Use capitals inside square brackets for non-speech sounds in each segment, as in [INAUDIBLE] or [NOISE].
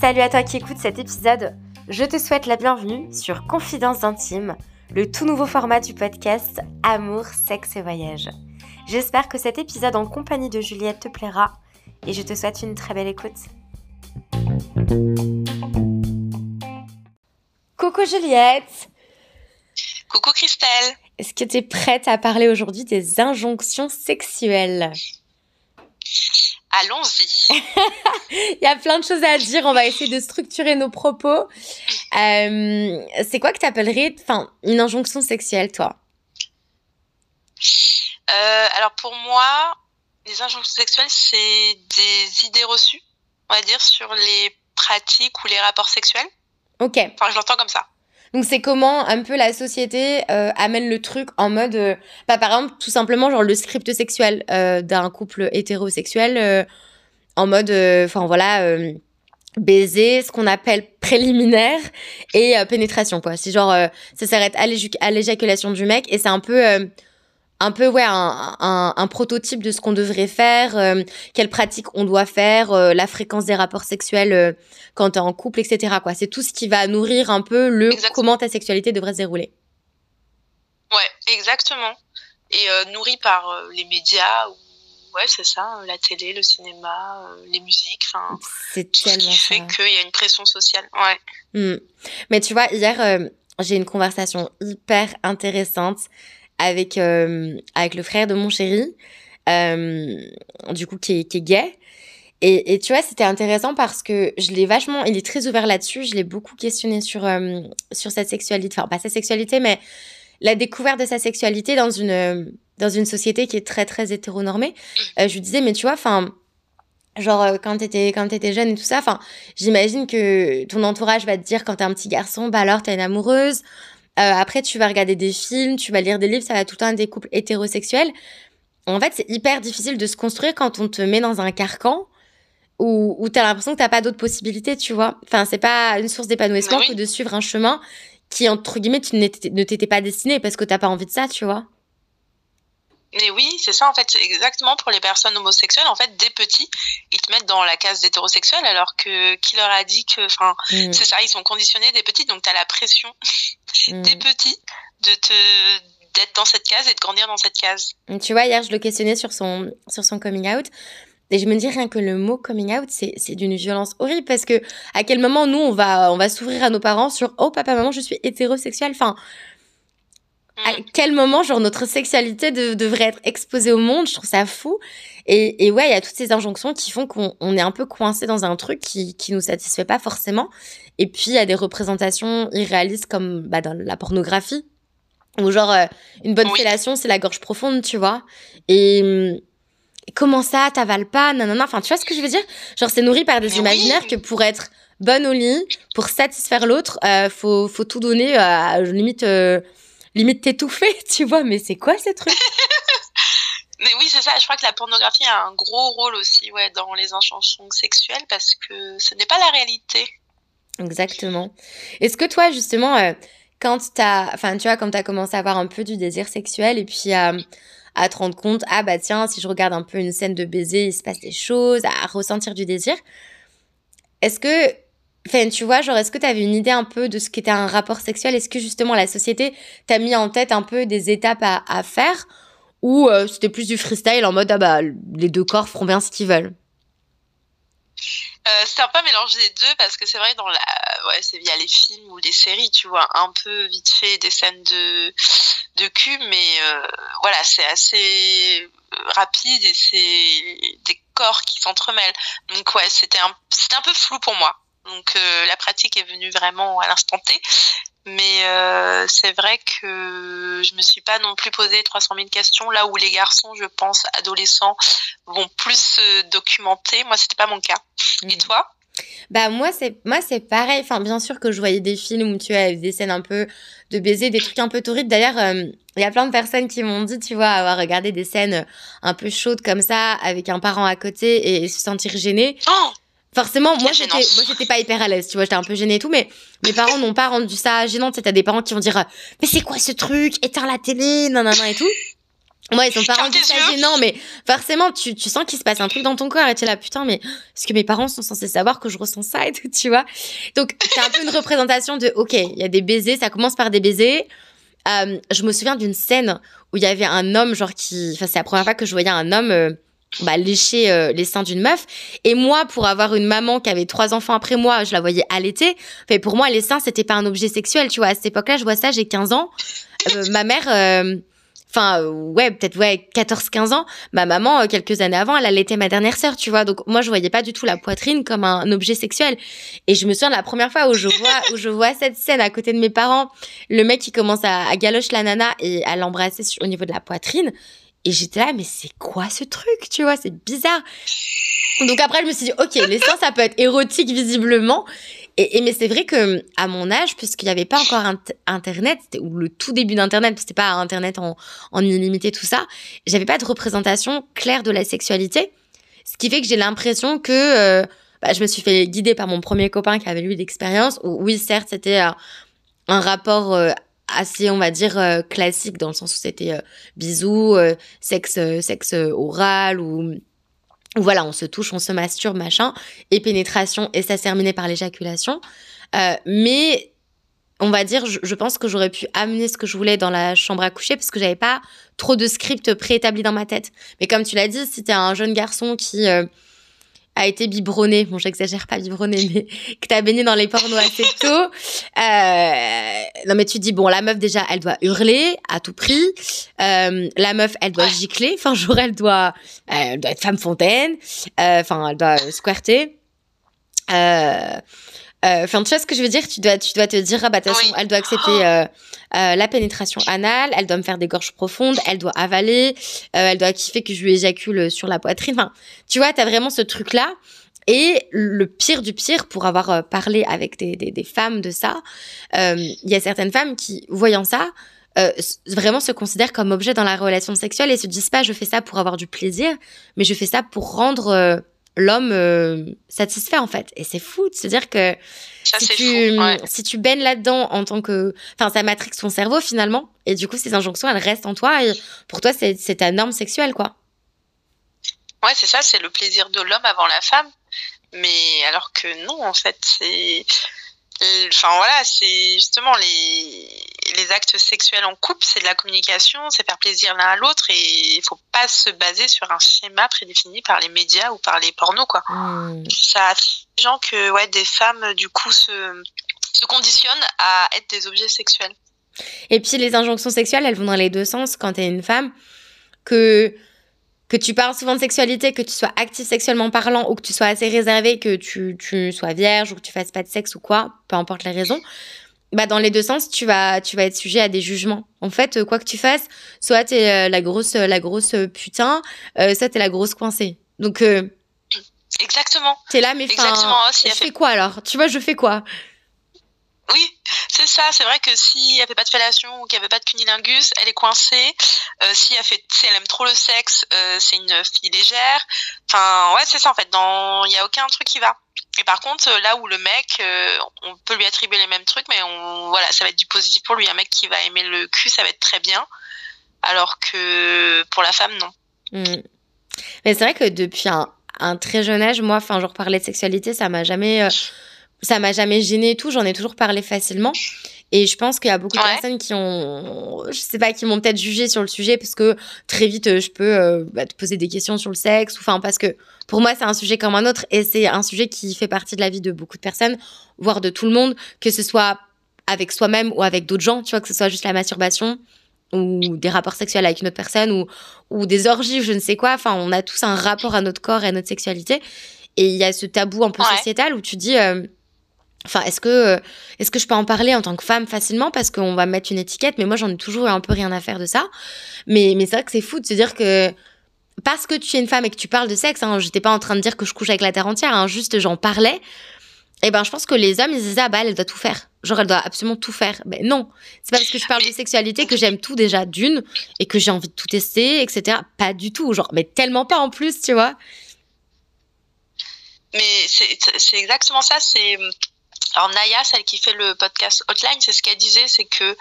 Salut à toi qui écoutes cet épisode. Je te souhaite la bienvenue sur Confidences intimes, le tout nouveau format du podcast Amour, sexe et voyage. J'espère que cet épisode en compagnie de Juliette te plaira et je te souhaite une très belle écoute. Coucou Juliette Coucou Christelle Est-ce que tu es prête à parler aujourd'hui des injonctions sexuelles? Allons-y. [LAUGHS] Il y a plein de choses à dire. On va essayer de structurer nos propos. Euh, c'est quoi que tu appellerais enfin, une injonction sexuelle, toi? Euh, Alors pour moi, les injonctions sexuelles, c'est des idées reçues, on va dire, sur les pratiques ou les rapports sexuels. Ok. Enfin, je l'entends comme ça. Donc c'est comment un peu la société euh, amène le truc en mode, euh, bah, par exemple tout simplement genre le script sexuel euh, d'un couple hétérosexuel en mode, enfin voilà, baiser, ce qu'on appelle préliminaire et pénétration quoi. C'est genre ça s'arrête à l'éjaculation du mec et c'est un peu un peu ouais un, un, un, prototype de ce qu'on devrait faire, euh, quelles pratiques on doit faire, euh, la fréquence des rapports sexuels euh, quand t'es en couple, etc. Quoi, c'est tout ce qui va nourrir un peu le comment ta sexualité devrait se dérouler. Ouais, exactement. Et nourri par les médias, ouais, c'est ça, la télé, le cinéma, les musiques, enfin, c'est tellement ce qui fait qu'il y a une pression sociale. Ouais. Hmm. Mais tu vois, hier j'ai une conversation hyper intéressante avec, euh, avec le frère de mon chéri, euh, du coup, qui est, gay. Et, tu vois, c'était intéressant parce que je l'ai vachement, il est très ouvert là-dessus. Je l'ai beaucoup questionné sur, euh, sur sa sexualité, enfin, pas sa sexualité, mais la découverte de sa sexualité dans une, dans une société qui est très, très hétéronormée. je lui disais, mais tu vois, enfin, genre, quand t'étais, t'étais jeune et tout ça, enfin, j'imagine que ton entourage va te dire quand t'es un petit garçon, bah alors t'es une amoureuse. Euh, après, tu vas regarder des films, tu vas lire des livres, ça va tout le temps des couples hétérosexuels. En fait, c'est hyper difficile de se construire quand on te met dans un carcan où, où tu as l'impression que tu pas d'autres possibilités, tu vois. Enfin, c'est pas une source d'épanouissement que de suivre un chemin qui, entre guillemets, tu ne t'étais pas destiné parce que t'as pas envie de ça, tu vois. Mais oui, c'est ça en fait, exactement pour les personnes homosexuelles. En fait, des petits, ils te mettent dans la case d'hétérosexuel alors que qui leur a dit que, enfin, mm. c'est ça, ils sont conditionnés des petits, donc tu as la pression [LAUGHS] mm. des petits de te d'être dans cette case et de grandir dans cette case. Tu vois, hier je le questionnais sur son sur son coming out. Et je me dis rien que le mot coming out, c'est, d'une violence horrible parce que à quel moment nous on va on va s'ouvrir à nos parents sur oh papa maman je suis hétérosexuel. Enfin, à quel moment, genre, notre sexualité devrait être exposée au monde? Je trouve ça fou. Et, et ouais, il y a toutes ces injonctions qui font qu'on est un peu coincé dans un truc qui, qui nous satisfait pas forcément. Et puis, il y a des représentations irréalistes comme bah, dans la pornographie, où genre, euh, une bonne fellation, c'est la gorge profonde, tu vois. Et comment ça, t'avales pas, non Enfin, tu vois ce que je veux dire? Genre, c'est nourri par des imaginaires que pour être bonne au lit, pour satisfaire l'autre, euh, faut, faut tout donner, à limite... Euh, limite t'étouffer, [LAUGHS] tu vois, mais c'est quoi ce truc? [LAUGHS] Mais oui, c'est ça. Je crois que la pornographie a un gros rôle aussi ouais, dans les injonctions sexuelles parce que ce n'est pas la réalité. Exactement. Est-ce que toi, justement, euh, quand t'as, enfin, tu vois, quand t'as commencé à avoir un peu du désir sexuel et puis à, te rendre compte, ah bah tiens, si je regarde un peu une scène de baiser, il se passe des choses, à ressentir du désir, est-ce que Enfin, tu vois, genre, est-ce que tu avais une idée un peu de ce qu'était un rapport sexuel? Est-ce que justement la société t'a mis en tête un peu des étapes à, à faire? Ou euh, c'était plus du freestyle en mode, ah bah, les deux corps feront bien ce qu'ils veulent? Euh, c'est un peu mélanger les deux parce que c'est vrai dans la ouais c'est via les films ou les séries tu vois un peu vite fait des scènes de de cul mais euh, voilà c'est assez rapide et c'est des corps qui s'entremêlent donc ouais c'était un c'était un peu flou pour moi donc euh, la pratique est venue vraiment à l'instant T. Mais euh, c'est vrai que je me suis pas non plus posé 300 000 questions là où les garçons, je pense, adolescents, vont plus se documenter. Moi, c'était pas mon cas. Et mmh. toi? Bah moi c'est moi c'est pareil enfin bien sûr que je voyais des films où tu as des scènes un peu de baiser des trucs un peu torrides d'ailleurs euh, il y a plein de personnes qui m'ont dit tu vois avoir regardé des scènes un peu chaudes comme ça avec un parent à côté et se sentir gêné oh Forcément, moi j'étais, moi j'étais pas hyper à l'aise, tu vois, j'étais un peu gênée et tout, mais mes parents n'ont pas rendu ça gênant. Tu sais, t'as des parents qui vont dire, mais c'est quoi ce truc? Éteins la télé, non et tout. Moi, ils sont parents disent ça gênant, mais forcément, tu, tu sens qu'il se passe un truc dans ton corps et tu es là, putain, mais est-ce que mes parents sont censés savoir que je ressens ça et tout, tu vois? Donc, c'est un peu une représentation de, ok, il y a des baisers, ça commence par des baisers. Euh, je me souviens d'une scène où il y avait un homme, genre qui. Enfin, c'est la première fois que je voyais un homme. Euh, bah, lécher euh, les seins d'une meuf. Et moi, pour avoir une maman qui avait trois enfants après moi, je la voyais allaiter. Enfin, pour moi, les seins, c'était pas un objet sexuel, tu vois. À cette époque-là, je vois ça, j'ai 15 ans. ma mère, enfin ouais peut-être ouais 14 15 ans ma maman euh, quelques années avant elle allaitait ma dernière sœur tu vois donc moi je voyais pas du tout la poitrine comme un objet sexuel et je me souviens de la première fois où je vois où je vois cette scène à côté de mes parents le mec qui commence à, à la nana et à l'embrasser au niveau de la poitrine et j'étais là mais c'est quoi ce truc tu vois c'est bizarre donc après, je me suis dit, ok, les seins, ça peut être érotique visiblement. Et, mais c'est vrai que à mon âge, puisqu'il n'y avait pas encore Internet, ou le tout début d'Internet, c'était pas Internet en, en illimité, tout ça, j'avais pas de représentation claire de la sexualité. Ce qui fait que j'ai l'impression que euh, bah, je me suis fait guider par mon premier copain qui avait eu l'expérience. Oui, certes, c'était un, rapport euh, assez, on va dire, euh, classique, dans le sens où c'était bisous, sexe, sexe oral ou voilà, on se touche, on se masturbe, machin, et pénétration, et ça se terminait par l'éjaculation. Euh, mais on va dire, je, pense que j'aurais pu amener ce que je voulais dans la chambre à coucher parce que j'avais pas trop de script préétabli dans ma tête. Mais comme tu l'as dit, si t'es un jeune garçon qui euh, a été biberonné, bon j'exagère pas biberonné, mais [LAUGHS] que t'as baigné dans les pornos assez tôt, euh, non mais tu dis bon la meuf déjà elle doit hurler à tout prix, euh, la meuf elle doit gicler, enfin [LAUGHS] genre elle doit, elle doit être femme fontaine, euh, enfin elle doit squirter. Euh, Enfin, tu vois ce que je veux dire? Tu dois, tu dois te dire, ah bah, de toute façon, elle doit accepter oh. euh, euh, la pénétration anale, elle doit me faire des gorges profondes, elle doit avaler, euh, elle doit kiffer que je lui éjacule sur la poitrine. Enfin, tu vois, t'as vraiment ce truc-là. Et le pire du pire, pour avoir parlé avec des, des, des femmes de ça, il y a certaines femmes qui, voyant ça, vraiment se considèrent comme objet dans la relation sexuelle et se disent pas je fais ça pour avoir du plaisir, mais je fais ça pour rendre l'homme euh, satisfait en fait. Et c'est fou de se dire que si, tu, si tu baignes là-dedans en tant que... Enfin, ça matrix ton cerveau finalement. Et du coup, ces injonctions, elles restent en toi. Et pour toi, c'est ta norme sexuelle, quoi. Ouais, c'est ça, c'est le plaisir de l'homme avant la femme. Mais alors que non, en fait, c'est Enfin voilà, c'est justement les, les actes sexuels en couple, c'est de la communication, c'est faire plaisir l'un à l'autre et il faut pas se baser sur un schéma prédéfini par les médias ou par les pornos quoi. Hmm. Ça des gens que ouais des femmes du coup se, se conditionnent à être des objets sexuels. Et puis les injonctions sexuelles, elles vont dans les deux sens quand tu es une femme que que tu parles souvent de sexualité, que tu sois actif sexuellement parlant ou que tu sois assez réservé, que tu, tu sois vierge ou que tu fasses pas de sexe ou quoi, peu importe les raisons, bah dans les deux sens, tu vas, tu vas être sujet à des jugements. En fait, euh, quoi que tu fasses, soit t'es euh, la grosse, la grosse putain, euh, soit t'es la grosse coincée. Donc euh, Exactement. T'es là, mais Exactement. je fais quoi alors? Tu vois, je fais quoi? Oui, c'est ça. C'est vrai que si elle fait pas de fellation ou qu'elle veut pas de cunilingus, elle est coincée. Euh, si elle fait, si elle aime trop le sexe, euh, c'est une fille légère. Enfin, ouais, c'est ça en fait. Dans, il y a aucun truc qui va. Et par contre, là où le mec, euh, on peut lui attribuer les mêmes trucs, mais on, voilà, ça va être du positif pour lui. Un mec qui va aimer le cul, ça va être très bien. Alors que pour la femme, non. Hmm. Mais c'est vrai que depuis un, un, très jeune âge, moi, enfin, genre parler de sexualité, ça m'a jamais euh, ça m'a jamais gêné et tout, j'en ai toujours parlé facilement. Et je pense qu'il y a beaucoup de personnes qui ont, je sais pas, qui m'ont peut-être jugé sur le sujet parce que très vite euh, je peux euh, bah, te poser des questions sur le sexe, ou enfin parce que pour moi c'est un sujet comme un autre et c'est un sujet qui fait partie de la vie de beaucoup de personnes, voire de tout le monde, que ce soit avec soi-même ou avec d'autres gens, tu vois, que ce soit juste la masturbation ou des rapports sexuels avec une autre personne ou, ou des orgies ou je ne sais quoi. Enfin, on a tous un rapport à notre corps et à notre sexualité. Et il y a ce tabou un peu sociétal où tu dis, euh, Enfin, est-ce que, euh, est-ce que je peux en parler en tant que femme facilement parce qu'on va mettre une étiquette, mais moi j'en ai toujours un peu rien à faire de ça. Mais, mais c'est vrai que c'est fou de se dire que parce que tu es une femme et que tu parles de sexe, hein, j'étais pas en train de dire que je couche avec la terre entière, hein, juste j'en parlais. Et eh ben je pense que les hommes ils disaient ah bah elle doit tout faire, genre elle doit absolument tout faire. Ben non, c'est pas parce que je parle de sexualité que j'aime tout déjà d'une et que j'ai envie de tout tester, etc. Pas du tout, genre mais tellement pas en plus, tu vois. Mais c'est exactement ça, c'est alors Naya, celle qui fait le podcast Hotline, c'est ce qu'elle disait, c'est que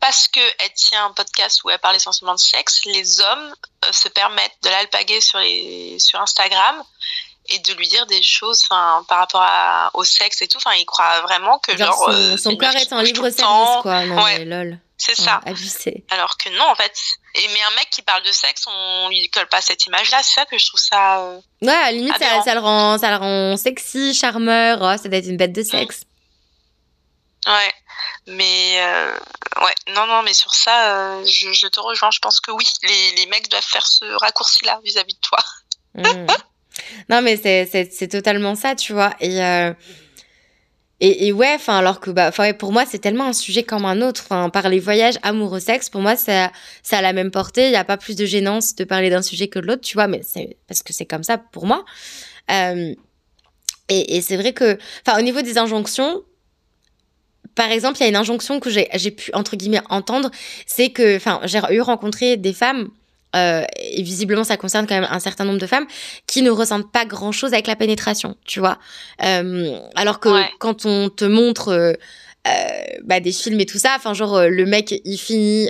parce qu'elle tient un podcast où elle parle essentiellement de sexe, les hommes euh, se permettent de l'alpaguer sur, les, sur Instagram et de lui dire des choses par rapport à, au sexe et tout. Enfin, il croit vraiment que genre. son, euh, son corps est en libre service, quoi. Non, ouais. lol. C'est ça. Abusé. Alors que non, en fait. Et, mais un mec qui parle de sexe, on lui colle pas cette image-là. C'est ça que je trouve ça. Euh, ouais, à la limite, ça, ça, le rend, ça le rend sexy, charmeur. Oh, ça doit être une bête de sexe. Ouais. Mais euh, ouais, non, non, mais sur ça, euh, je, je, te rejoins. Je pense que oui, les, les mecs doivent faire ce raccourci-là vis-à-vis de toi. Mmh. Non, mais c'est totalement ça, tu vois. Et, et, ouais, enfin, alors que bah, ouais, pour moi, c'est tellement un sujet comme un autre. Enfin, parler voyage, amoureux, sexe, pour moi, ça, ça a la même portée. Il n'y a pas plus de gênance de parler d'un sujet que de l'autre, tu vois, mais c'est parce que c'est comme ça pour moi. Euh, et, et c'est vrai que, enfin, au niveau des injonctions, par exemple, il y a une injonction que j'ai pu, entre guillemets, entendre, c'est que, enfin, j'ai eu rencontré des femmes, euh, et visiblement ça concerne quand même un certain nombre de femmes, qui ne ressentent pas grand-chose avec la pénétration, tu vois. Euh, alors que ouais. quand on te montre... Euh, bah, des films et tout ça. Enfin, genre, le mec, il finit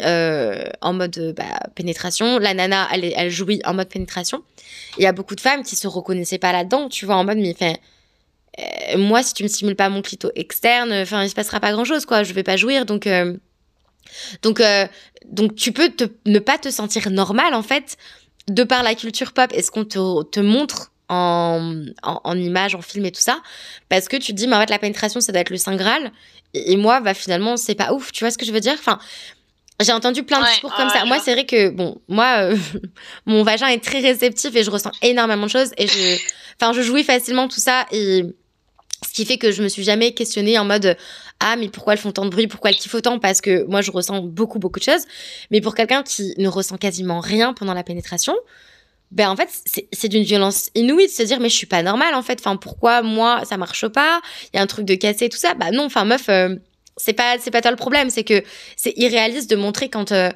en mode bah, pénétration. La nana, elle, elle jouit en mode pénétration. Il y a beaucoup de femmes qui se reconnaissaient pas là-dedans, tu vois, en mode, mais fait, moi, si tu me stimules pas mon clito externe, enfin, il se passera pas grand chose, quoi. Je vais pas jouir, donc. Donc, euh, donc, tu peux te, ne pas te sentir normal, en fait, de par la culture pop et ce qu'on te, te montre en, en, en images, en film et tout ça, parce que tu te dis, mais en fait, la pénétration, ça doit être le Saint Graal. Et, et moi, bah, finalement, c'est pas ouf, tu vois ce que je veux dire? Enfin, j'ai entendu plein de discours comme ça. Moi, c'est vrai que, bon, moi, euh, [LAUGHS] mon vagin est très réceptif et je ressens énormément de choses et je, enfin, je jouis facilement tout ça et ce qui fait que je me suis jamais questionnée en mode ah mais pourquoi elles font tant de bruit, pourquoi elles kiffent autant? Parce que moi je ressens beaucoup beaucoup de choses. Mais pour quelqu'un qui ne ressent quasiment rien pendant la pénétration, ben en fait c'est d'une violence inouïe de se dire mais je suis pas normale en fait. Enfin pourquoi moi ça marche pas? Il y a un truc de cassé tout ça. Bah non, enfin meuf. Euh, c'est pas c'est pas toi le problème, c'est que c'est irréaliste de montrer quand euh,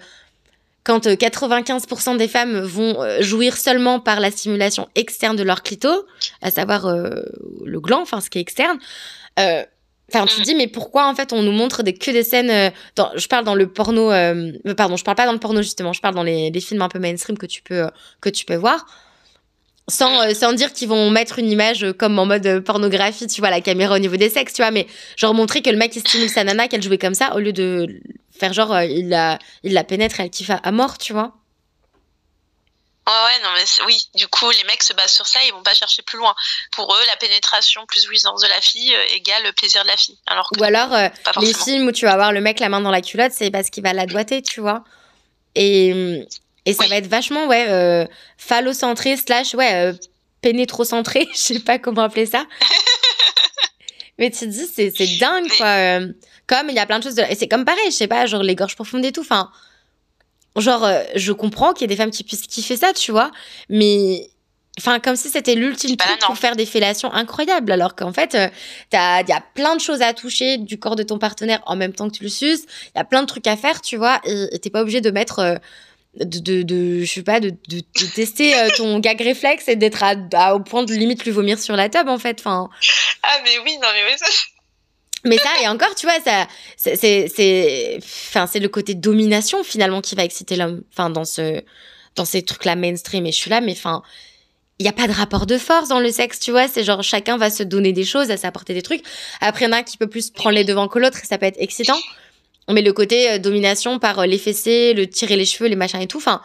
quand 95% euh, des femmes vont euh, jouir seulement par la stimulation externe de leur clito, à savoir le gland, enfin ce qui est externe. Enfin, tu te dis, mais pourquoi en fait on nous montre des, que des scènes dans, Je parle dans le porno, euh, pardon, je parle pas dans le porno justement, je parle dans les, films un peu mainstream que tu peux que tu peux voir sans, euh, sans dire qu'ils vont mettre une image comme en mode pornographie, tu vois, la caméra au niveau des sexes, tu vois, mais genre montrer que le mec stimule sa nana, qu'elle jouait comme ça, au lieu de faire genre euh, il, la, il la pénètre, elle kiffe à mort, tu vois. Ouais, ouais, non, mais oui, du coup, les mecs se basent sur ça, ils vont pas chercher plus loin. Pour eux, la pénétration plus jouissance de la fille euh, égale le plaisir de la fille. Alors que Ou alors, euh, les films où tu vas voir le mec la main dans la culotte, c'est parce qu'il va la doiter, tu vois. Et, et ça oui. va être vachement, ouais, euh, phallocentré, slash, ouais, euh, pénétrocentré, [LAUGHS] je sais pas comment appeler ça. [LAUGHS] Mais tu te dis, c'est, dingue, quoi. Euh, comme il y a plein de choses de... Et c'est comme pareil, je sais pas, genre les gorges profondes et tout, enfin... Genre, euh, je comprends qu'il y ait des femmes qui puissent kiffer ça, tu vois, mais... Enfin, comme si c'était l'ultime truc pour faire des fellations incroyables, alors qu'en fait, euh, il y a plein de choses à toucher du corps de ton partenaire en même temps que tu le suces. Il y a plein de trucs à faire, tu vois, et t'es pas obligé de mettre euh, de, de, de, je sais pas, de, de, de tester euh, ton [LAUGHS] gag réflexe et d'être à, à, au point de limite lui vomir sur la table, en fait. Enfin. Ah, mais oui, non, mais oui, ça. Mais ça, et encore, tu vois, ça, c'est, c'est, enfin, c'est le côté domination finalement qui va exciter l'homme. Enfin, dans ce, dans ces trucs-là mainstream. Et je suis là, mais enfin, il n'y a pas de rapport de force dans le sexe, tu vois. C'est genre chacun va se donner des choses, à s'apporter des trucs. Après, il y en a un qui peut plus prendre les devants que l'autre et ça peut être excitant. Mais le côté euh, domination par euh, les fessées, le tirer les cheveux, les machins et tout, enfin,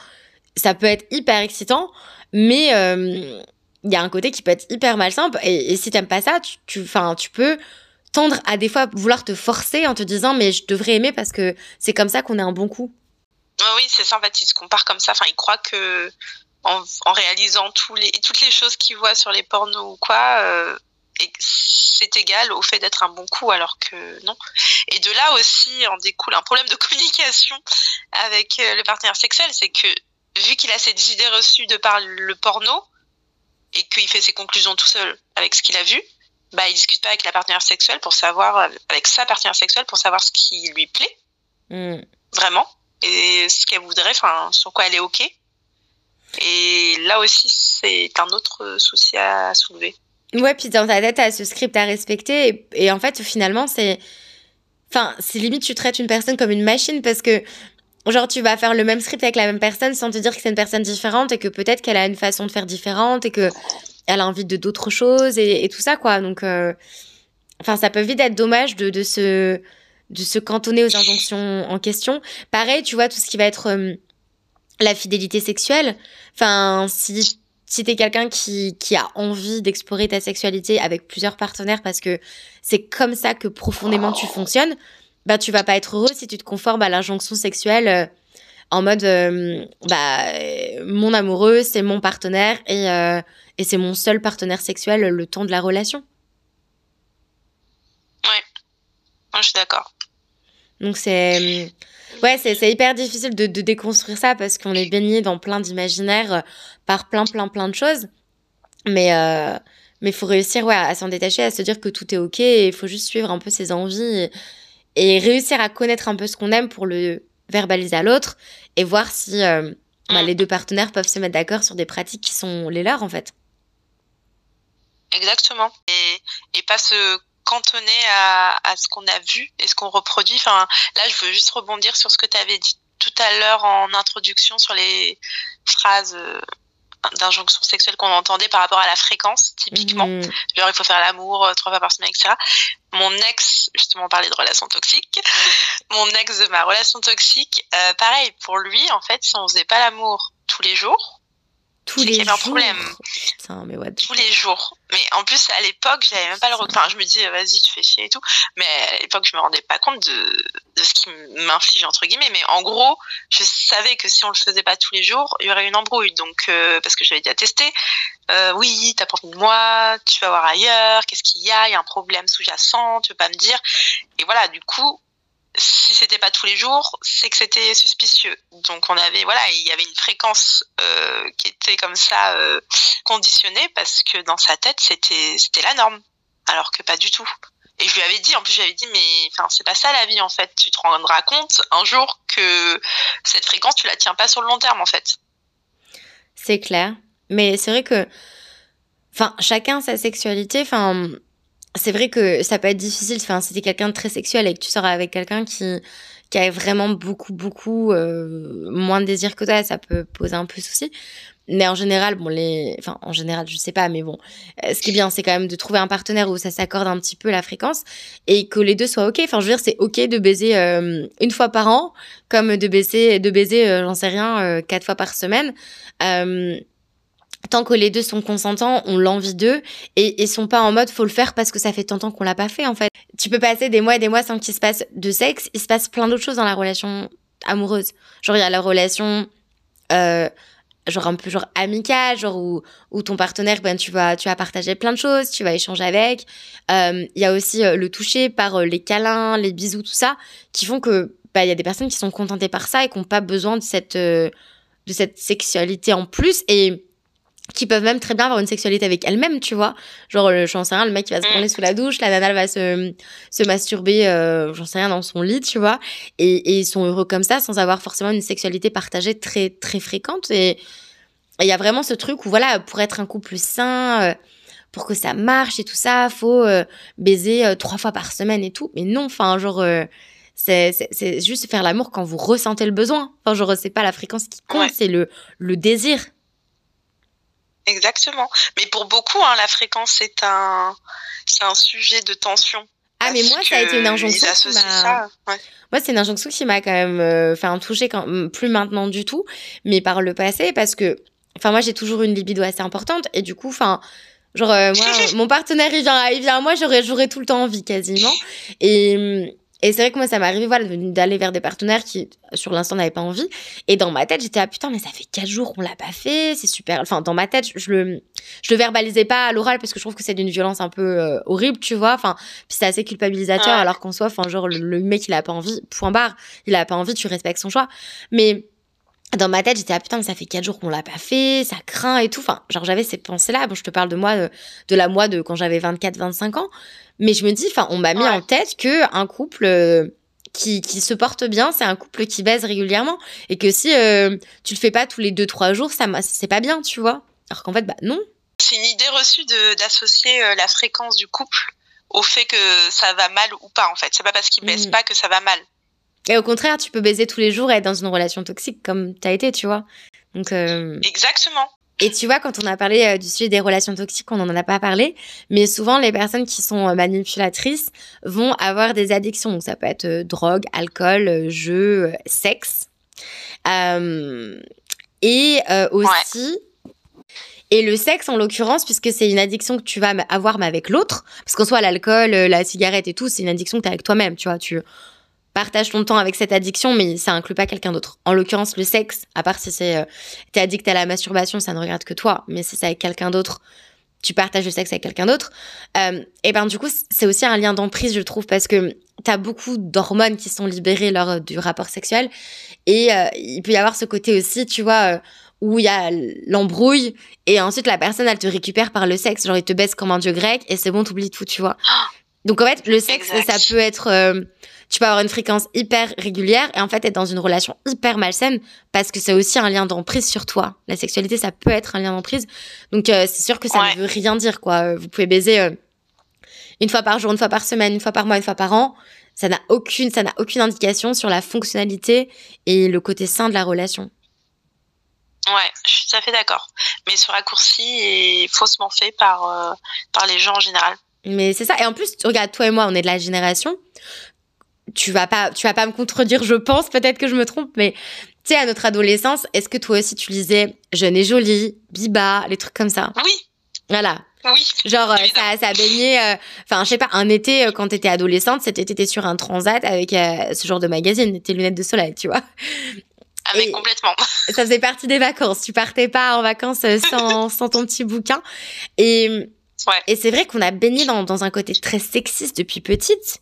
ça peut être hyper excitant, mais il euh, y a un côté qui peut être hyper malsain. Et, et si t'aimes pas ça, tu, tu, tu peux tendre à des fois vouloir te forcer en te disant mais je devrais aimer parce que c'est comme ça qu'on a un bon coup. oui, c'est ça en fait, ils se comparent comme ça. Enfin, ils croient que en, réalisant toutes les choses qu'ils voient sur les pornos ou quoi, euh, c'est égal au fait d'être un bon coup alors que non. Et de là aussi en découle un problème de communication avec euh, le partenaire sexuel, c'est que vu qu'il a ces idées reçues de par le porno et qu'il fait ses conclusions tout seul avec ce qu'il a vu, bah il discute pas avec la partenaire sexuelle pour savoir avec sa partenaire sexuelle pour savoir ce qui lui plaît mm. vraiment et ce qu'elle voudrait, enfin sur quoi elle est ok. Et là aussi c'est un autre souci à soulever. Ouais, puis dans ta tête, t'as ce script à respecter. Et, et, en fait, finalement, c'est. Enfin, c'est limite, tu traites une personne comme une machine parce que, genre, tu vas faire le même script avec la même personne sans te dire que c'est une personne différente et que peut-être qu'elle a une façon de faire différente et que elle a envie de d'autres choses et, tout ça, quoi. Donc, euh, enfin, ça peut vite être dommage de, de, se, de se cantonner aux injonctions en question. Pareil, tu vois, tout ce qui va être euh, la fidélité sexuelle. Enfin, si si t'es quelqu'un qui, qui a envie d'explorer ta sexualité avec plusieurs partenaires parce que c'est comme ça que profondément tu fonctionnes, bah tu vas pas être heureux si tu te conformes à l'injonction sexuelle euh, en mode bah mon amoureux c'est mon partenaire et, et c'est mon seul partenaire sexuel le temps de la relation. Ouais, moi je suis d'accord. Donc c'est Ouais, c'est hyper difficile de, de, déconstruire ça parce qu'on est baigné dans plein d'imaginaires euh, par plein, plein, plein de choses. Mais euh, mais il faut réussir ouais, à s'en détacher, à se dire que tout est OK et il faut juste suivre un peu ses envies et, réussir à connaître un peu ce qu'on aime pour le verbaliser à l'autre et voir si euh, bah, les deux partenaires peuvent se mettre d'accord sur des pratiques qui sont les leurs en fait. Exactement. Et, et pas se cantonné à, à ce qu'on a vu et ce qu'on reproduit. Enfin, là, je veux juste rebondir sur ce que tu avais dit tout à l'heure en introduction sur les phrases euh, d'injonction sexuelle qu'on entendait par rapport à la fréquence, typiquement. Mhm. Genre, il faut faire l'amour euh, trois fois par semaine, etc. Mon ex, justement, parlait de relations toxiques. [LAUGHS] Mon ex de ma relation toxique, euh, pareil, pour lui, en fait, si on faisait pas l'amour tous les jours, tous les jours. un problème. Putain, mais what Tous les jours. Mais en plus, à l'époque, j'avais même pas le Enfin, je me dis, vas-y, tu fais chier et tout. Mais à l'époque, je me rendais pas compte de, de ce qui m'inflige, entre guillemets. Mais en gros, je savais que si on le faisait pas tous les jours, il y aurait une embrouille. Donc, euh, parce que j'avais déjà testé. Euh, oui, t'as pas envie de moi, tu vas voir ailleurs, qu'est-ce qu'il y a, il y a un problème sous-jacent, tu veux pas me dire. Et voilà, du coup, si c'était pas tous les jours, c'est que c'était suspicieux. Donc on avait voilà, il y avait une fréquence euh, qui était comme ça euh, conditionnée parce que dans sa tête c'était c'était la norme, alors que pas du tout. Et je lui avais dit, en plus j'avais dit, mais enfin c'est pas ça la vie en fait. Tu te rendras compte un jour que cette fréquence tu la tiens pas sur le long terme en fait. C'est clair, mais c'est vrai que, enfin chacun sa sexualité, enfin c'est vrai que ça peut être difficile. Enfin, si t'es quelqu'un de très sexuel et que tu sors avec quelqu'un qui, qui a vraiment beaucoup, beaucoup euh, moins de désir que toi, ça peut poser un peu souci. Mais en général, bon, les, enfin, en général, je sais pas, mais bon, euh, ce qui est bien, c'est quand même de trouver un partenaire où ça s'accorde un petit peu la fréquence et que les deux soient ok. Enfin, je veux dire, c'est ok de baiser euh, une fois par an, comme de baiser, de baiser, j'en sais rien, quatre fois par semaine tant que les deux sont consentants, on l'envie d'eux et ils sont pas en mode faut le faire parce que ça fait tant temps qu'on l'a pas fait en fait. Tu peux passer des mois et des mois sans qu'il se passe de sexe, il se passe plein d'autres choses dans la relation amoureuse. Genre il y a la relation euh, genre un peu genre amicale, genre où, où ton partenaire ben tu vas tu vas partager plein de choses, tu vas échanger avec. Euh, il y a aussi euh, le toucher par les câlins, les bisous tout ça qui font que bah il y a des personnes qui sont contentées par ça et qui n'ont pas besoin de cette de cette sexualité en plus et qui peuvent même très bien avoir une sexualité avec elles-mêmes, tu vois. Genre, le, j'en sais rien, le mec qui va se prendre sous la douche, la nana va se, se masturber, euh, j'en sais rien, dans son lit, tu vois. Et, et, ils sont heureux comme ça, sans avoir forcément une sexualité partagée très, très fréquente. Et il y a vraiment ce truc où, voilà, pour être un couple sain, euh, pour que ça marche et tout ça, faut euh, baiser trois fois par semaine et tout. Mais non, enfin, genre... c'est, c'est, juste faire l'amour quand vous ressentez le besoin. Enfin, genre, c'est pas la fréquence qui compte, c'est le, le désir Exactement. Mais pour beaucoup, hein, la fréquence, c'est un, c'est un sujet de tension. Ah, mais moi, ça a été une injonction. Qui m'a... Moi, c'est une injonction qui m'a quand même euh, fait un toucher, quand... plus maintenant du tout, mais par le passé, parce que, enfin, moi, j'ai toujours une libido assez importante, et du coup, enfin, genre, euh, moi, [LAUGHS] mon partenaire, il vient, il vient à moi, j'aurais, j'aurais tout le temps envie, quasiment. Et, et c'est vrai que moi, ça m'est arrivé voilà, d'aller vers des partenaires qui, sur l'instant, n'avaient pas envie. Et dans ma tête, j'étais ah putain, mais ça fait quatre jours qu'on l'a pas fait, c'est super. Enfin, dans ma tête, je le, je le verbalisais pas à l'oral parce que je trouve que c'est d'une violence un peu euh, horrible, tu vois. Enfin, puis c'est assez culpabilisateur alors qu'on soit, enfin, genre, le, mec, il a pas envie, point barre. Il a pas envie, tu respectes son choix. Mais, dans ma tête, j'étais ah putain, mais ça fait quatre jours qu'on l'a pas fait, ça craint et tout. Enfin, genre j'avais ces pensées-là. Bon, je te parle de moi, de, de la moi de quand j'avais 24, 25 ans. Mais je me dis, enfin, on m'a mis en tête que un couple euh, qui, qui se porte bien, c'est un couple qui baise régulièrement. Et que si euh, tu le fais pas tous les deux, trois jours, ça c'est pas bien, tu vois. Alors qu'en fait, bah non. C'est une idée reçue d'associer euh, la fréquence du couple au fait que ça va mal ou pas en fait. C'est pas parce qu'il baisse Mhm. pas que ça va mal. Et au contraire, tu peux baiser tous les jours et être dans une relation toxique comme t'as été, tu vois. Donc, euh, Exactement. Et tu vois, quand on a parlé euh, du sujet des relations toxiques, on n'en a pas parlé, mais souvent les personnes qui sont euh, manipulatrices vont avoir des addictions. Donc ça peut être euh, drogue, alcool, jeu, sexe. Et aussi... Et le sexe, en l'occurrence, puisque c'est une addiction que tu vas avoir, mais avec l'autre, parce qu'en soi, l'alcool, la cigarette et tout, c'est une addiction que tu as avec toi-même, tu vois. Tu partages ton temps avec cette addiction, mais ça inclut pas quelqu'un d'autre. En l'occurrence, le sexe, à part si c'est euh, t'es addict à la masturbation, ça ne regarde que toi. Mais si c'est avec quelqu'un d'autre, tu partages le sexe avec quelqu'un d'autre. Euh, et ben du coup, c'est aussi un lien d'emprise, je trouve, parce que t'as beaucoup d'hormones qui sont libérées lors du rapport sexuel. Et euh, il peut y avoir ce côté aussi, tu vois, euh, où il y a l'embrouille. Et ensuite, la personne, elle te récupère par le sexe. Genre, il te baisse comme un dieu grec et c'est bon, t'oublies tout, tu vois. Donc en fait, le sexe, Exact. ça peut être... euh, tu peux avoir une fréquence hyper régulière et en fait être dans une relation hyper malsaine parce que c'est aussi un lien d'emprise sur toi. La sexualité, ça peut être un lien d'emprise. Donc euh, c'est sûr que ça Ouais. ne veut rien dire quoi. Euh, Vous pouvez baiser euh, une fois par jour, une fois par semaine, une fois par mois, une fois par an. Ça n'a aucune, ça n'a aucune indication sur la fonctionnalité et le côté sain de la relation. Ouais, je suis tout à fait d'accord. Mais ce raccourci est faussement fait par, par les gens en général. Mais c'est ça. Et en plus, regarde, toi et moi, on est de la génération. Tu vas pas, tu vas pas me contredire, je pense. Peut-être que je me trompe, mais tu sais, à notre adolescence, est-ce que toi aussi tu lisais Jeune et jolie, Biba, les trucs comme ça? Oui, Voilà. oui. Genre, euh, ça, ça baignait. euh, Enfin, je sais pas, un été, euh, quand t'étais adolescente, c'était t'étais sur un transat avec euh, ce genre de magazine, tes lunettes de soleil, tu vois. Ah, mais Et- complètement. Ça faisait partie des vacances. Tu partais pas en vacances euh, sans, sans ton petit bouquin. Et, Ouais. et c'est vrai qu'on a baigné dans, dans un côté très sexiste depuis petite.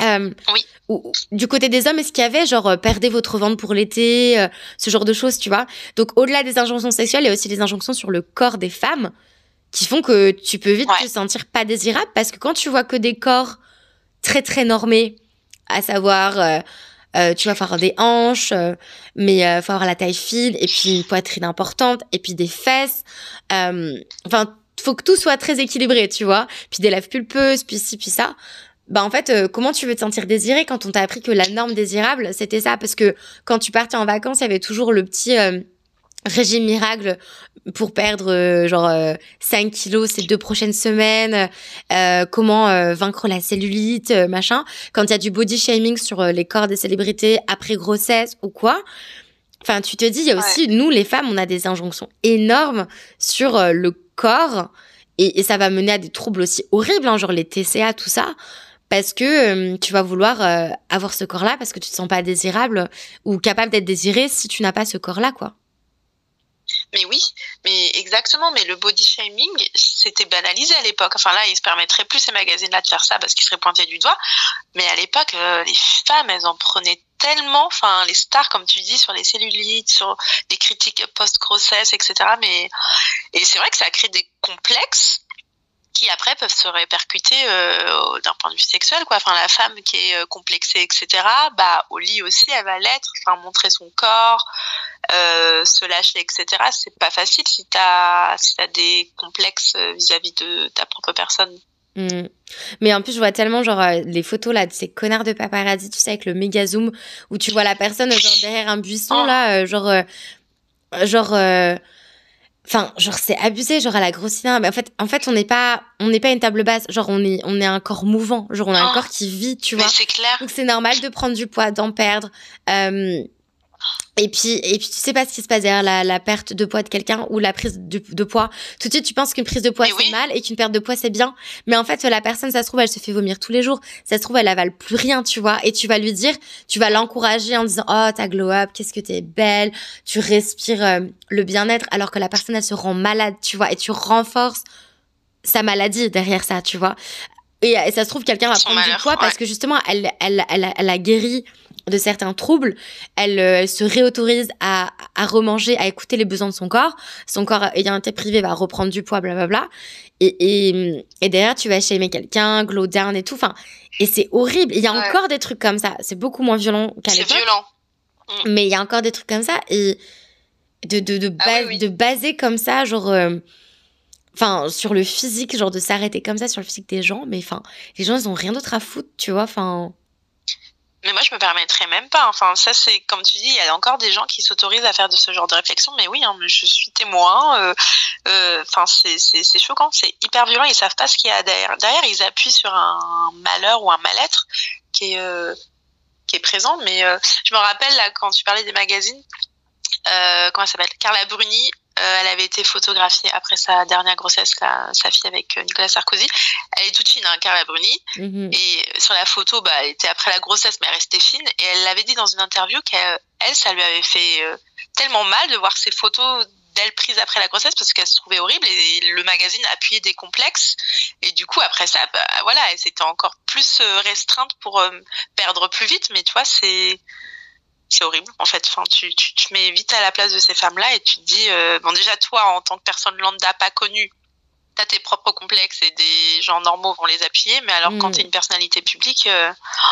Euh, Oui. ou- ou- du côté des hommes, est-ce qu'il y avait genre euh, perdez votre ventre pour l'été, euh, ce genre de choses, tu vois? Donc au-delà des injonctions sexuelles, il y a aussi des injonctions sur le corps des femmes qui font que tu peux vite Ouais. te sentir pas désirable parce que quand tu vois que des corps très très normés, à savoir euh, euh, tu vas avoir des hanches, euh, mais euh, faut avoir la taille fine et puis une poitrine importante et puis des fesses. Enfin, faut que tout soit très équilibré, tu vois. Puis des lèvres pulpeuses, puis ci, puis ça. Bah en fait, euh, comment tu veux te sentir désiré quand on t'a appris que la norme désirable, c'était ça? Parce que quand tu partais en vacances, il y avait toujours le petit euh, régime miracle pour perdre euh, genre euh, 5 kilos ces deux prochaines semaines, comment vaincre la cellulite, machin. Quand il y a du body shaming sur les corps des célébrités après grossesse ou quoi. Enfin, tu te dis, il y a Ouais. aussi, nous les femmes, on a des injonctions énormes sur euh, le corps et, ça va mener à des troubles aussi horribles, hein, genre les TCA, tout ça. Parce que euh, tu vas vouloir euh, avoir ce corps-là parce que tu te sens pas désirable ou capable d'être désiré si tu n'as pas ce corps-là, quoi. Mais oui, mais exactement. Mais le body shaming, c'était banalisé à l'époque. Enfin là, ils se permettraient plus ces magazines-là de faire ça parce qu'ils seraient pointés du doigt. Mais à l'époque, euh, les femmes, elles en prenaient tellement. Enfin, les stars, comme tu dis, sur les cellulites, sur les critiques post-grossesse, etc. Mais et c'est vrai que ça crée des complexes qui après peuvent se répercuter euh, d'un point de vue sexuel quoi enfin la femme qui est euh, complexée etc bah au lit aussi elle va l'être enfin montrer son corps euh, se lâcher etc c'est pas facile si t'as si t'as des complexes euh, vis-à-vis de ta propre personne Mm. Mais en plus, je vois tellement genre euh, les photos là de ces connards de paparazzi, tu sais, avec le méga zoom où tu vois la personne genre derrière un buisson Oh. là, euh, genre, euh, genre, enfin, genre c'est abusé, genre à la grossine. Mais en fait, en fait, on n'est pas, on n'est pas une table basse, genre on est, on est un corps mouvant, genre on a un Oh. corps qui vit, tu vois. c'est clair Donc c'est normal de prendre du poids, d'en perdre. Euh, et puis, et puis tu sais pas ce qui se passe derrière la, la perte de poids de quelqu'un ou la prise de, de poids. Tout de suite, tu penses qu'une prise de poids c'est oui. mal et qu'une perte de poids c'est bien. Mais en fait, la personne, ça se trouve, elle se fait vomir tous les jours. Ça se trouve, elle avale plus rien, tu vois. Et tu vas lui dire, tu vas l'encourager en disant, oh, t'as glow up, qu'est-ce que t'es belle. Tu respires euh, le bien-être alors que la personne, elle se rend malade, tu vois. Et tu renforces sa maladie derrière ça, tu vois. Et, et ça se trouve, quelqu'un va Son prendre du poids parce que justement, elle, elle, elle, elle a guéri de certains troubles. Elle, euh, elle se réautorise à, à remanger, à écouter les besoins de son corps. Son corps ayant été privé va reprendre du poids, blablabla. Et, et, et derrière, tu vas shamer quelqu'un, glow down et tout. Enfin, et c'est horrible. Il y a Ouais. encore des trucs comme ça. C'est beaucoup moins violent qu'à c'est l'époque. violent Mais il y a encore des trucs comme ça. Et de, de, de, Ah base- oui, oui. de baser comme ça, genre. euh, enfin sur le physique genre de s'arrêter comme ça sur le physique des gens mais enfin les gens ils ont rien d'autre à foutre tu vois enfin mais moi, je me permettrais même pas. Enfin, ça, c'est comme tu dis, il y a encore des gens qui s'autorisent à faire de ce genre de réflexion. Mais oui, hein, je suis témoin. Euh, euh, enfin, c'est choquant, c'est hyper violent. Ils savent pas ce qu'il y a derrière. Derrière, ils appuient sur un malheur ou un mal-être qui est euh, qui est présent. Mais je me rappelle là quand tu parlais des magazines. comment ça s'appelle? Carla Bruni euh, elle avait été photographiée après sa dernière grossesse, sa fille avec euh, Nicolas Sarkozy. Elle est toute fine, hein, Carla Bruni. Mhm. Et sur la photo, bah, elle était après la grossesse, mais elle restait fine. Et elle l'avait dit dans une interview qu'elle, ça lui avait fait euh, tellement mal de voir ces photos d'elle prise après la grossesse parce qu'elle se trouvait horrible et le magazine appuyait des complexes. Et du coup, après ça, bah, voilà, elle s'était encore plus restreinte pour perdre plus vite. Mais tu vois, c'est c'est horrible en fait. Enfin, tu, tu, te mets vite à la place de ces femmes-là et tu te dis, euh, bon déjà toi en tant que personne lambda pas connue, t'as tes propres complexes et des gens normaux vont les appuyer, mais alors quand mm. t'es une personnalité publique, euh,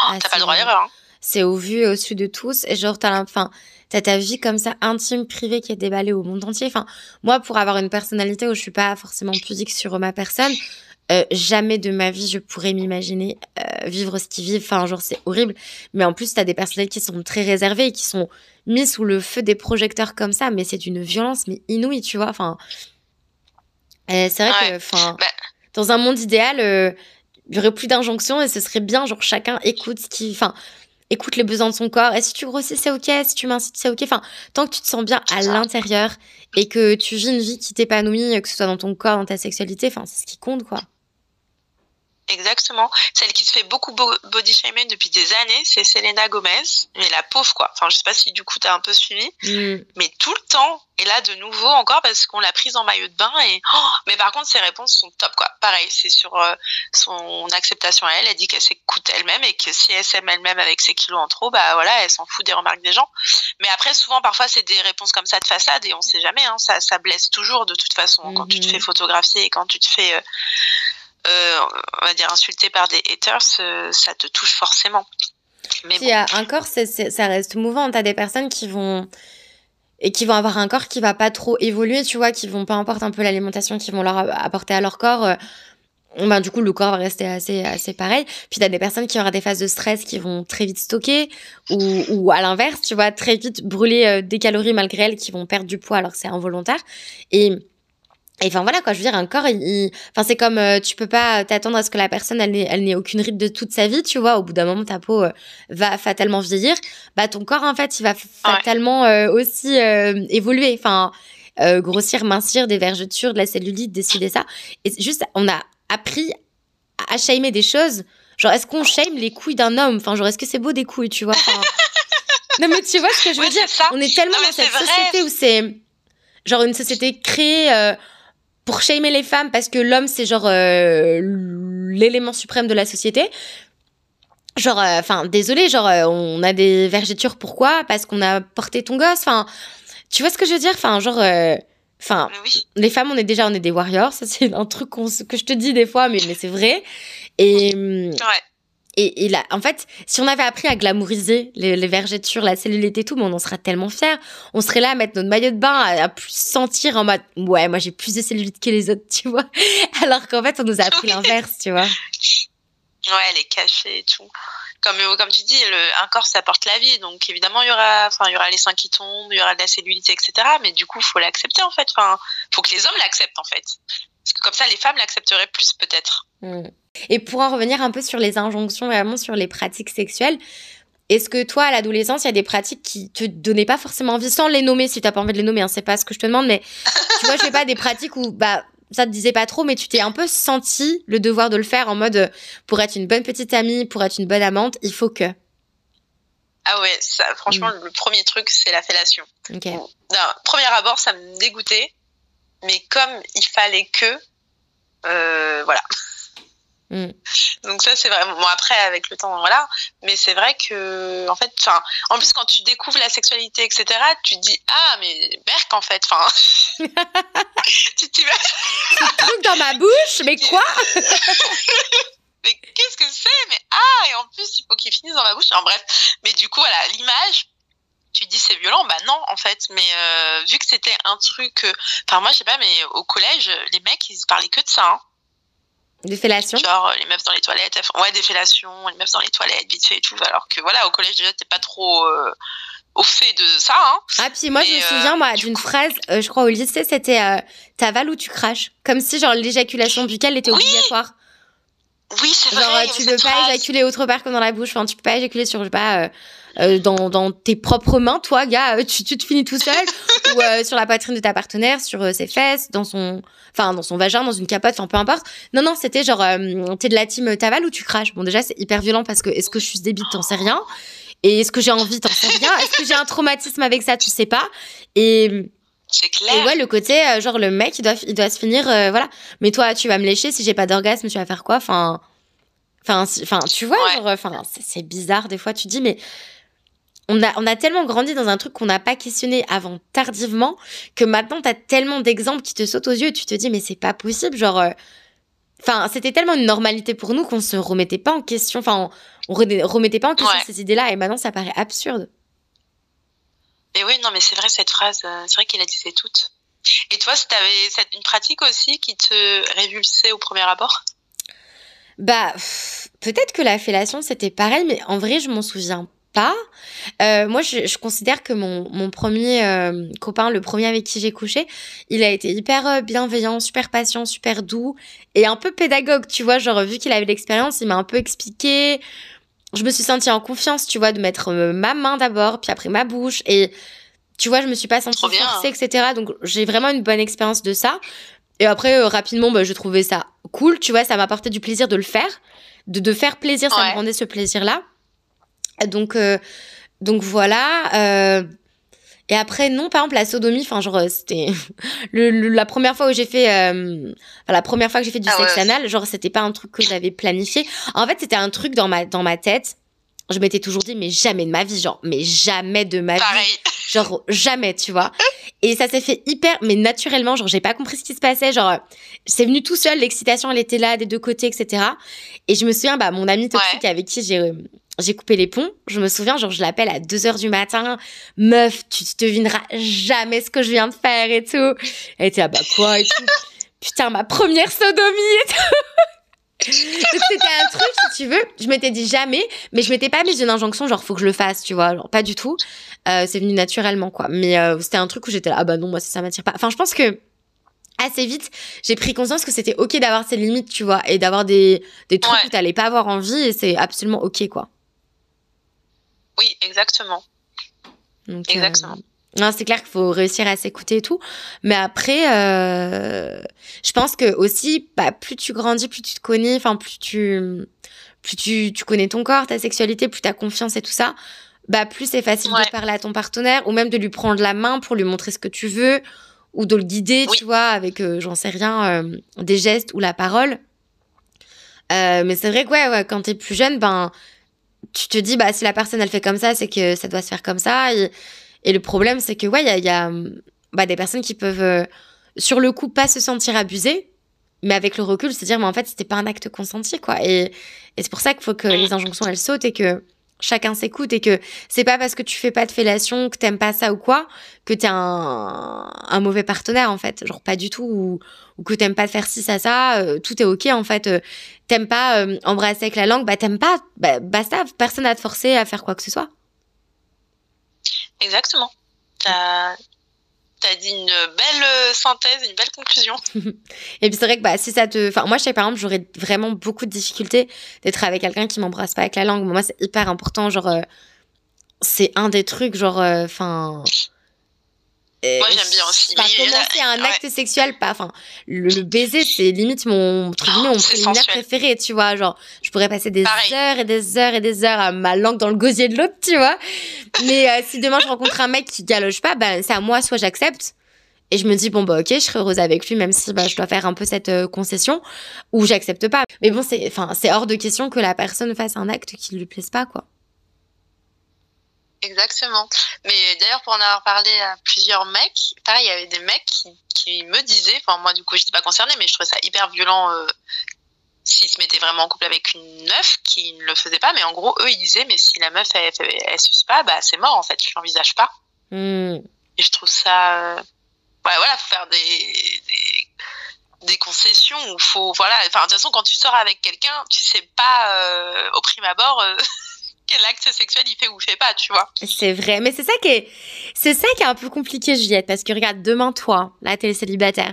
ah, t'as pas le droit à l'erreur. Hein. C'est au vu et au su de tous et genre t'as enfin t'as ta vie comme ça intime privée qui est déballée au monde entier. Enfin moi pour avoir une personnalité où je suis pas forcément pudique sur ma personne, euh, jamais de ma vie je pourrais m'imaginer euh, vivre ce qu'ils vivent. Enfin, genre, c'est horrible. Mais en plus, t'as des personnalités qui sont très réservées et qui sont mis sous le feu des projecteurs comme ça. Mais c'est une violence, mais inouïe, tu vois. Enfin, euh, c'est vrai que, enfin, bah dans un monde idéal, il y aurait plus d'injonctions et ce serait bien, genre, chacun écoute ce qui, enfin, écoute les besoins de son corps. Et si tu grossis, c'est ok? Si tu m'incites, c'est ok? Enfin, tant que tu te sens bien à l'intérieur et que tu vis une vie qui t'épanouit, que ce soit dans ton corps, dans ta sexualité, enfin, c'est ce qui compte, quoi. Exactement. Celle qui se fait beaucoup body shaming depuis des années, c'est Selena Gomez. Mais la pauvre, quoi. Enfin, je sais pas si du coup t'as un peu suivi. Mm. Mais tout le temps. Et là, de nouveau, encore parce qu'on l'a prise en maillot de bain. Et oh, mais par contre, ses réponses sont top, quoi. Pareil, c'est sur euh, son acceptation à elle. Elle dit qu'elle s'écoute elle-même et que si elle s'aime elle-même avec ses kilos en trop, bah voilà, elle s'en fout des remarques des gens. Mais après, souvent, parfois, c'est des réponses comme ça de façade et on sait jamais. Hein, ça, ça blesse toujours de toute façon quand tu te mm-hmm. fais photographier et quand tu te fais euh, euh, on va dire insulté par des haters, euh, ça te touche forcément. Mais bon. un corps, ça reste mouvant. T'as des personnes qui vont et qui vont avoir un corps qui va pas trop évoluer, tu vois, qui vont pas importe un peu l'alimentation qu'ils vont leur apporter à leur corps. Euh, ben, du coup, le corps va rester assez, assez pareil. Puis, t'as des personnes qui auront des phases de stress qui vont très vite stocker, ou, ou à l'inverse, tu vois, très vite brûler des calories malgré elles, qui vont perdre du poids alors que c'est involontaire. Et et enfin voilà quoi, je veux dire, un corps, il, enfin c'est comme euh, tu peux pas t'attendre à ce que la personne elle n'ait, elle n'ait aucune ride de toute sa vie, tu vois. Au bout d'un moment, ta peau euh, va fatalement vieillir. Bah ton corps en fait, il va fatalement euh, aussi évoluer. Enfin grossir, mincir, des vergetures, de la cellulite, décider ça. Et juste, on a appris à shamer des choses. Genre, est-ce qu'on shame les couilles d'un homme? Enfin, genre, est-ce que c'est beau des couilles, tu vois? [LAUGHS] Non mais tu vois ce que je veux dire? On est tellement dans cette société où c'est genre une société créée pour shamer les femmes parce que l'homme c'est genre euh, l'élément suprême de la société. Genre, euh, enfin, désolé, genre, euh, on a des vergetures, pourquoi? Parce qu'on a porté ton gosse, enfin, tu vois ce que je veux dire? Enfin, genre, enfin, les femmes, on est déjà, on est des warriors, ça c'est un truc que je te dis des fois, mais, mais c'est vrai. Et, ouais. Et, là, en fait, si on avait appris à glamouriser les, les vergetures, la cellulite et tout, on en serait tellement fiers. On serait là à mettre notre maillot de bain, à, plus sentir en mode, ouais, moi j'ai plus de cellulite que les autres, [LAUGHS] tu vois. Alors qu'en fait, on nous a appris l'inverse, tu vois. Ouais, est cachée et tout. Comme, euh, comme tu dis, le, un corps, ça porte la vie. Donc, évidemment, il y aura, enfin, il y aura les seins qui tombent, il y aura de la cellulite, etc. Mais du coup, faut l'accepter, en fait. Enfin, faut que les hommes l'acceptent, en fait. Parce que comme ça, les femmes l'accepteraient plus, peut-être. Mmh. Et pour en revenir un peu sur les injonctions, vraiment sur les pratiques sexuelles, est-ce que toi, à l'adolescence, il y a des pratiques qui te donnaient pas forcément envie, sans les nommer si tu n'as pas envie de les nommer, hein, c'est pas ce que je te demande, mais tu vois, je sais pas, des pratiques où, bah, ça te disait pas trop, mais tu t'es un peu senti le devoir de le faire en mode, pour être une bonne petite amie, pour être une bonne amante, il faut que. Ah ouais, ça, franchement, mm. le premier truc, c'est la fellation. Ok. premier abord, ça me dégoûtait, mais comme il fallait que, euh, voilà. Mm. Donc ça c'est vraiment bon après avec le temps voilà. Mais c'est vrai que en fait enfin en plus quand tu découvres la sexualité etc tu te dis ah mais berk en fait enfin. [LAUGHS] Tu tu truc dans ma bouche mais quoi? [LAUGHS] Mais qu'est-ce que c'est? Mais ah et en plus il faut qu'il finisse dans ma bouche. En bref. Mais du coup voilà l'image tu dis c'est violent, bah non en fait. Mais euh, vu que c'était un truc, euh, enfin moi je sais pas, mais au collège, les mecs ils parlaient que de ça. Hein. Des fellations? Genre les meufs dans les toilettes, ouais des fellations, les meufs dans les toilettes, vite fait et tout. Alors que voilà, au collège déjà t'es pas trop au fait de ça. Hein. Ah, puis moi, je me souviens, moi, d'une phrase, je crois au lycée, c'était euh, t'avales ou tu craches? Comme si, genre, l'éjaculation buccale était obligatoire. Oui, c'est vrai. Genre, tu peux pas éjaculer autre part que dans la bouche. Enfin, tu peux pas éjaculer sur, je sais pas, euh, euh, dans, dans tes propres mains, toi, gars. Tu, tu te finis tout seul. [LAUGHS] ou euh, sur la poitrine de ta partenaire, sur euh, ses fesses, dans son, enfin, dans son vagin, dans une capote, enfin, peu importe. Non, non, c'était genre, t'es de la team t'avales ou tu craches? Bon, déjà, c'est hyper violent parce que est-ce que je suis débile, t'en sais rien. Et est-ce que j'ai envie, t'en sais rien. Est-ce que j'ai un traumatisme avec ça, tu sais pas. Et c'est clair. Et ouais, le côté, genre, le mec, il doit, il doit se finir, voilà. Mais toi, tu vas me lécher, si j'ai pas d'orgasme, tu vas faire quoi? Enfin, Enfin, enfin, tu vois, enfin, c'est bizarre des fois. Tu dis, mais on a, on a tellement grandi dans un truc qu'on n'a pas questionné avant tardivement que maintenant tu as tellement d'exemples qui te sautent aux yeux et tu te dis, mais c'est pas possible. Genre, euh, enfin, c'était tellement une normalité pour nous qu'on se remettait pas en question. Enfin, on, remettait pas en question ces idées-là et maintenant ça paraît absurde. Et oui, non, mais c'est vrai cette phrase, euh, c'est vrai qu'elle a disait toute. Et toi, si avais une pratique aussi qui te révulsait au premier abord? Bah, peut-être que la fellation, c'était pareil, mais en vrai, je m'en souviens pas. Euh, moi, je, je, considère que mon, mon premier euh, copain, le premier avec qui j'ai couché, il a été hyper euh, bienveillant, super patient, super doux et un peu pédagogue, tu vois. Genre, vu qu'il avait l'expérience, il m'a un peu expliqué. Je me suis sentie en confiance, tu vois, de mettre ma main d'abord, puis après ma bouche. Et tu vois, je me suis pas sentie forcée, etc. Donc, j'ai vraiment une bonne expérience de ça. Et après, euh, rapidement, bah, je trouvais ça cool, tu vois, ça m'apportait du plaisir de le faire, de, de faire plaisir, ça me rendait ce plaisir-là. Donc, euh, donc voilà. Euh, et après, non, par exemple, la sodomie, enfin, genre, c'était [LAUGHS] le, la première fois où j'ai fait, la première fois que j'ai fait du ah sexe anal, genre, c'était pas un truc que j'avais planifié. En fait, c'était un truc dans ma, dans ma tête. Je m'étais toujours dit, mais jamais de ma vie, genre, mais jamais de ma vie. [LAUGHS] Genre, jamais, tu vois. Et ça s'est fait hyper, mais naturellement, genre, j'ai pas compris ce qui se passait. Genre, c'est venu tout seul, l'excitation, elle était là, des deux côtés, etc. Et je me souviens, bah, mon ami toxique avec qui j'ai, j'ai coupé les ponts. Je me souviens, genre, je l'appelle à 2 heures du matin. Meuf, tu te devineras jamais ce que je viens de faire et tout. Elle était, ah bah quoi et tout. [LAUGHS] Putain, ma première sodomie et tout. [LAUGHS] c'était un truc, si tu veux, je m'étais dit jamais, mais je m'étais pas mis une injonction, genre faut que je le fasse, tu vois, genre pas du tout. Euh, c'est venu naturellement, quoi. Mais euh, c'était un truc où j'étais là, ah bah non, moi ça, ça m'attire pas. Enfin, je pense que assez vite, j'ai pris conscience que c'était ok d'avoir ses limites, tu vois, et d'avoir des, des trucs où t'allais pas avoir envie, et c'est absolument ok, quoi. Oui, exactement. Donc, exactement. Euh, non, c'est clair qu'il faut réussir à s'écouter et tout. Mais après, euh, je pense que aussi, bah, plus tu grandis, plus tu te connais, enfin, plus tu, plus tu, tu connais ton corps, ta sexualité, plus tu as confiance et tout ça, bah, plus c'est facile de parler à ton partenaire ou même de lui prendre la main pour lui montrer ce que tu veux ou de le guider, tu vois, avec, euh, j'en sais rien, euh, des gestes ou la parole. Mais c'est vrai que, ouais, ouais quand t'es plus jeune, ben, tu te dis, bah, si la personne, elle fait comme ça, c'est que ça doit se faire comme ça. Et, et le problème, c'est que, ouais, il y a, y a bah, des personnes qui peuvent, euh, sur le coup, pas se sentir abusées, mais avec le recul, se dire, mais en fait, c'était pas un acte consenti, quoi. Et, et c'est pour ça qu'il faut que les injonctions, elles sautent et que chacun s'écoute et que c'est pas parce que tu fais pas de fellation, que t'aimes pas ça ou quoi, que t'es un, un mauvais partenaire, en fait. Genre, pas du tout. Ou, que t'aimes pas faire ci, ça, ça. Euh, tout est ok, en fait. Euh, t'aimes pas embrasser avec la langue, bah t'aimes pas. Bah, basta, personne n'a te forcer à faire quoi que ce soit. Exactement. T'as as dit une belle euh, synthèse, une belle conclusion. [LAUGHS] et puis c'est vrai que bah, si ça te... Enfin, moi, je sais par exemple, j'aurais vraiment beaucoup de difficultés d'être avec quelqu'un qui m'embrasse pas avec la langue. Moi, c'est hyper important. Genre, euh, c'est un des trucs, genre... Euh, Moi, j'aime bien aussi. Enfin, commencer un acte sexuel, pas. Enfin, le, baiser, c'est limite mon, oh, mon préliminaire préféré, tu vois. Genre, je pourrais passer des heures et des heures et des heures à ma langue dans le gosier de l'autre, tu vois. Mais euh, si demain je rencontre un mec qui galoche pas, ben, c'est à moi, soit j'accepte. Et je me dis, bon, bah, ok, je serai heureuse avec lui, même si bah, je dois faire un peu cette euh, concession, ou j'accepte pas. Mais bon, c'est, enfin, c'est hors de question que la personne fasse un acte qui lui plaise pas, quoi. Exactement. Mais d'ailleurs, pour en avoir parlé à plusieurs mecs, pareil, il y avait des mecs qui, me disaient, enfin moi du coup, je n'étais pas concernée, mais je trouvais ça hyper violent. Euh, s'ils se mettaient vraiment en couple avec une meuf qui ne le faisait pas. Mais en gros, eux, ils disaient, mais si la meuf, elle, elle, elle suce pas, bah, c'est mort, en fait, je l'envisage pas. Hmm. Et je trouve ça. euh, Ouais, voilà, faut faire des, des, des concessions où faut. Voilà, enfin, de toute façon, quand tu sors avec quelqu'un, tu sais pas euh, au prime abord euh, [LAUGHS] quel acte sexuel il fait ou fait pas, tu vois. C'est vrai, mais c'est ça qui est, c'est ça qui est un peu compliqué, Juliette, parce que regarde, demain, toi, là, t'es célibataire,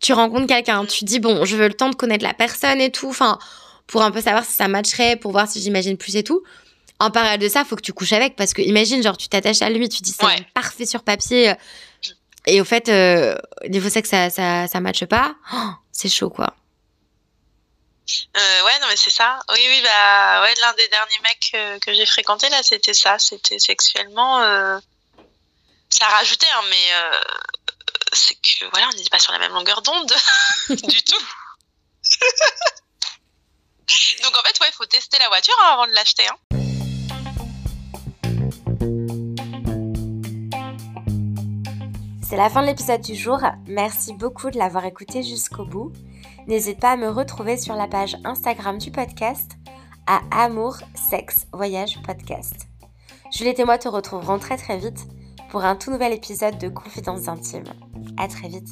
tu rencontres quelqu'un, tu dis, bon, je veux le temps de connaître la personne et tout, enfin, pour un peu savoir si ça matcherait, pour voir si j'imagine plus et tout. En parallèle de ça, faut que tu couches avec, parce que imagine, genre, tu t'attaches à lui, tu dis, c'est Ouais. parfait sur papier, et au fait, euh, niveau sexe, ça, ça, ça matche pas, Oh, c'est chaud, quoi. Euh, ouais, non, mais c'est ça. Oui, oui, bah, ouais, l'un des derniers mecs euh, que j'ai fréquenté, là, c'était ça. C'était sexuellement. euh, Ça rajoutait, hein, mais euh, c'est que, voilà, on n'était pas sur la même longueur d'onde [LAUGHS] du tout. [LAUGHS] Donc, en fait, ouais, il faut tester la voiture hein, avant de l'acheter. Hein. C'est la fin de l'épisode du jour. Merci beaucoup de l'avoir écouté jusqu'au bout. N'hésite pas à me retrouver sur la page Instagram du podcast à Amour, Sexe, Voyage Podcast. Juliette et moi te retrouverons très très vite pour un tout nouvel épisode de Confidences intimes. À très vite.